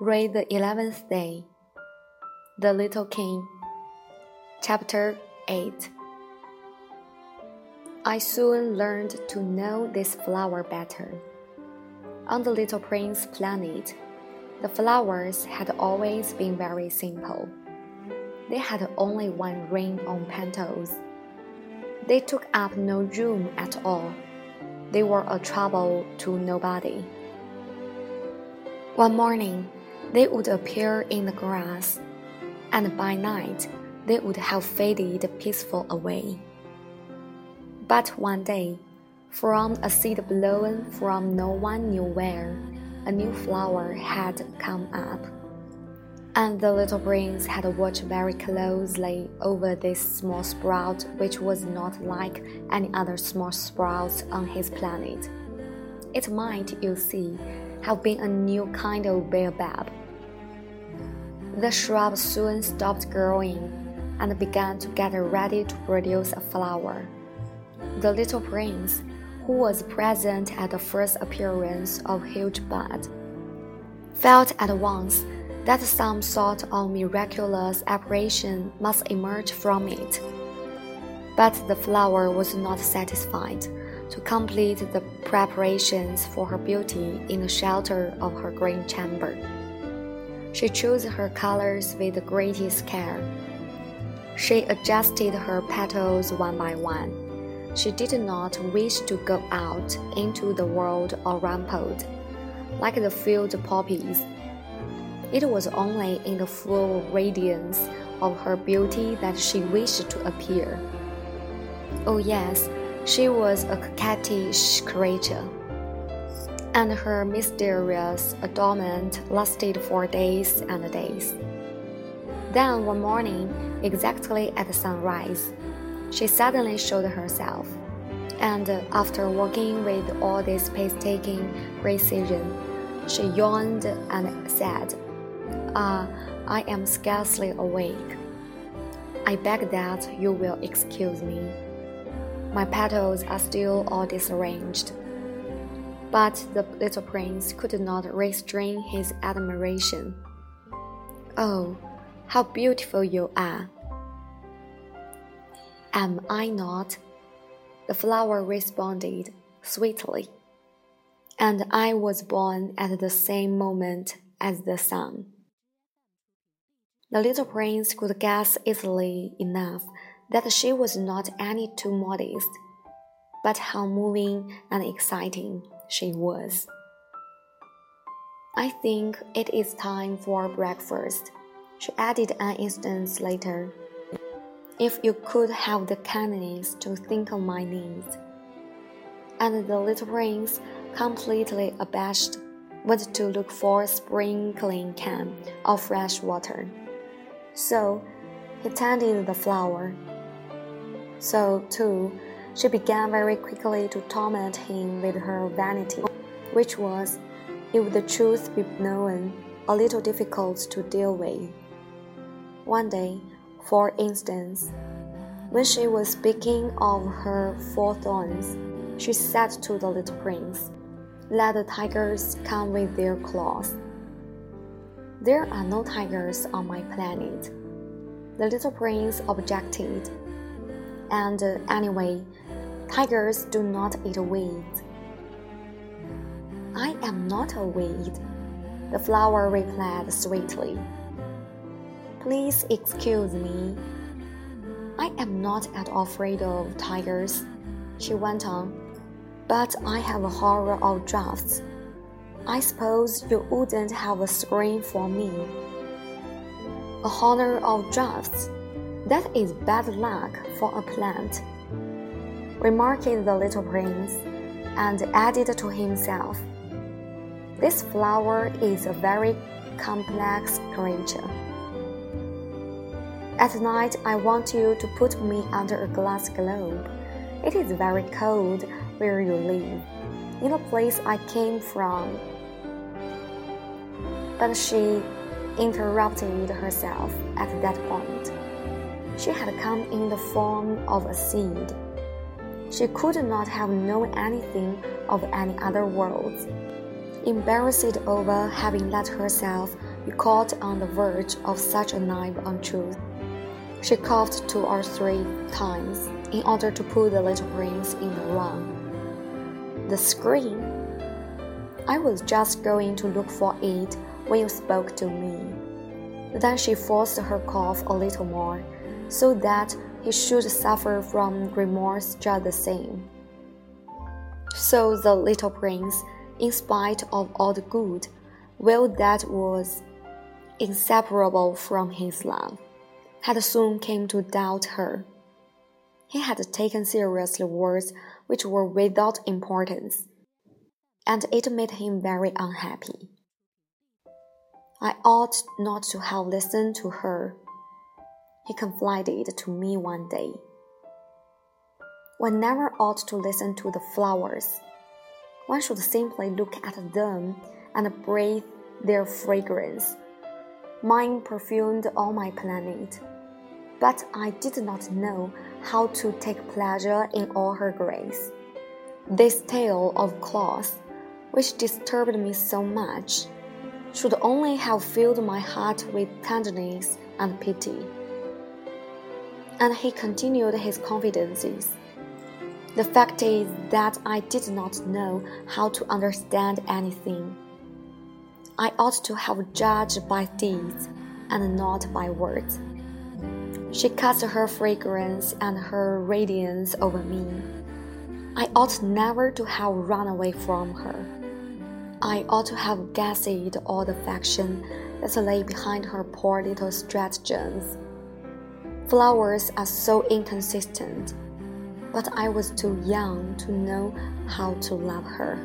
Read the eleventh day. The Little King. Chapter 8 I soon learned to know this flower better. On the little prince planet, the flowers had always been very simple. They had only one ring on petals. They took up no room at all. They were a trouble to nobody. One morning, they would appear in the grass, and by night they would have faded peaceful away. But one day, from a seed blown from no one knew where, a new flower had come up. And the little prince had watched very closely over this small sprout, which was not like any other small sprouts on his planet. It might, you see, have been a new kind of baobab. The shrub soon stopped growing and began to get ready to produce a flower. The little prince, who was present at the first appearance of huge bud, felt at once that some sort of miraculous apparition must emerge from it. But the flower was not satisfied to complete the preparations for her beauty in the shelter of her green chamber. She chose her colors with the greatest care. She adjusted her petals one by one. She did not wish to go out into the world unrumpled, like the field poppies. It was only in the full radiance of her beauty that she wished to appear. Oh, yes, she was a coquettish creature and her mysterious adornment lasted for days and days. Then one morning, exactly at sunrise, she suddenly showed herself, and after working with all this painstaking precision, she yawned and said, Ah, I am scarcely awake. I beg that you will excuse me. My petals are still all disarranged. But the little prince could not restrain his admiration. Oh, how beautiful you are! Am I not? The flower responded sweetly. And I was born at the same moment as the sun. The little prince could guess easily enough that she was not any too modest, but how moving and exciting she was. I think it is time for breakfast, she added an instant later. If you could have the kindness to think of my needs. And the little prince, completely abashed, went to look for a sprinkling can of fresh water. So he tended the flower. So, too, she began very quickly to torment him with her vanity, which was, if the truth be known, a little difficult to deal with. One day, for instance, when she was speaking of her four thorns, she said to the little prince, Let the tigers come with their claws. There are no tigers on my planet. The little prince objected. And uh, anyway, Tigers do not eat weeds. I am not a weed, the flower replied sweetly. Please excuse me. I am not at all afraid of tigers, she went on, but I have a horror of drafts. I suppose you wouldn't have a screen for me. A horror of drafts? That is bad luck for a plant remarked the little prince, and added to himself, This flower is a very complex creature. At night, I want you to put me under a glass globe. It is very cold where you live, in the place I came from. But she interrupted herself at that point. She had come in the form of a seed. She could not have known anything of any other worlds. Embarrassed over having let herself be caught on the verge of such a naive untruth. She coughed two or three times in order to put the little prince in the wrong. The scream? I was just going to look for it when you spoke to me. Then she forced her cough a little more, so that he should suffer from remorse just the same. So the little prince, in spite of all the good, will that was inseparable from his love, had soon came to doubt her. He had taken seriously words which were without importance, and it made him very unhappy. I ought not to have listened to her, he confided to me one day. One never ought to listen to the flowers. One should simply look at them and breathe their fragrance. Mine perfumed all my planet, but I did not know how to take pleasure in all her grace. This tale of cloth, which disturbed me so much, should only have filled my heart with tenderness and pity. And he continued his confidences. The fact is that I did not know how to understand anything. I ought to have judged by deeds and not by words. She cast her fragrance and her radiance over me. I ought never to have run away from her. I ought to have guessed all the affection that lay behind her poor little stratagems. Flowers are so inconsistent but I was too young to know how to love her.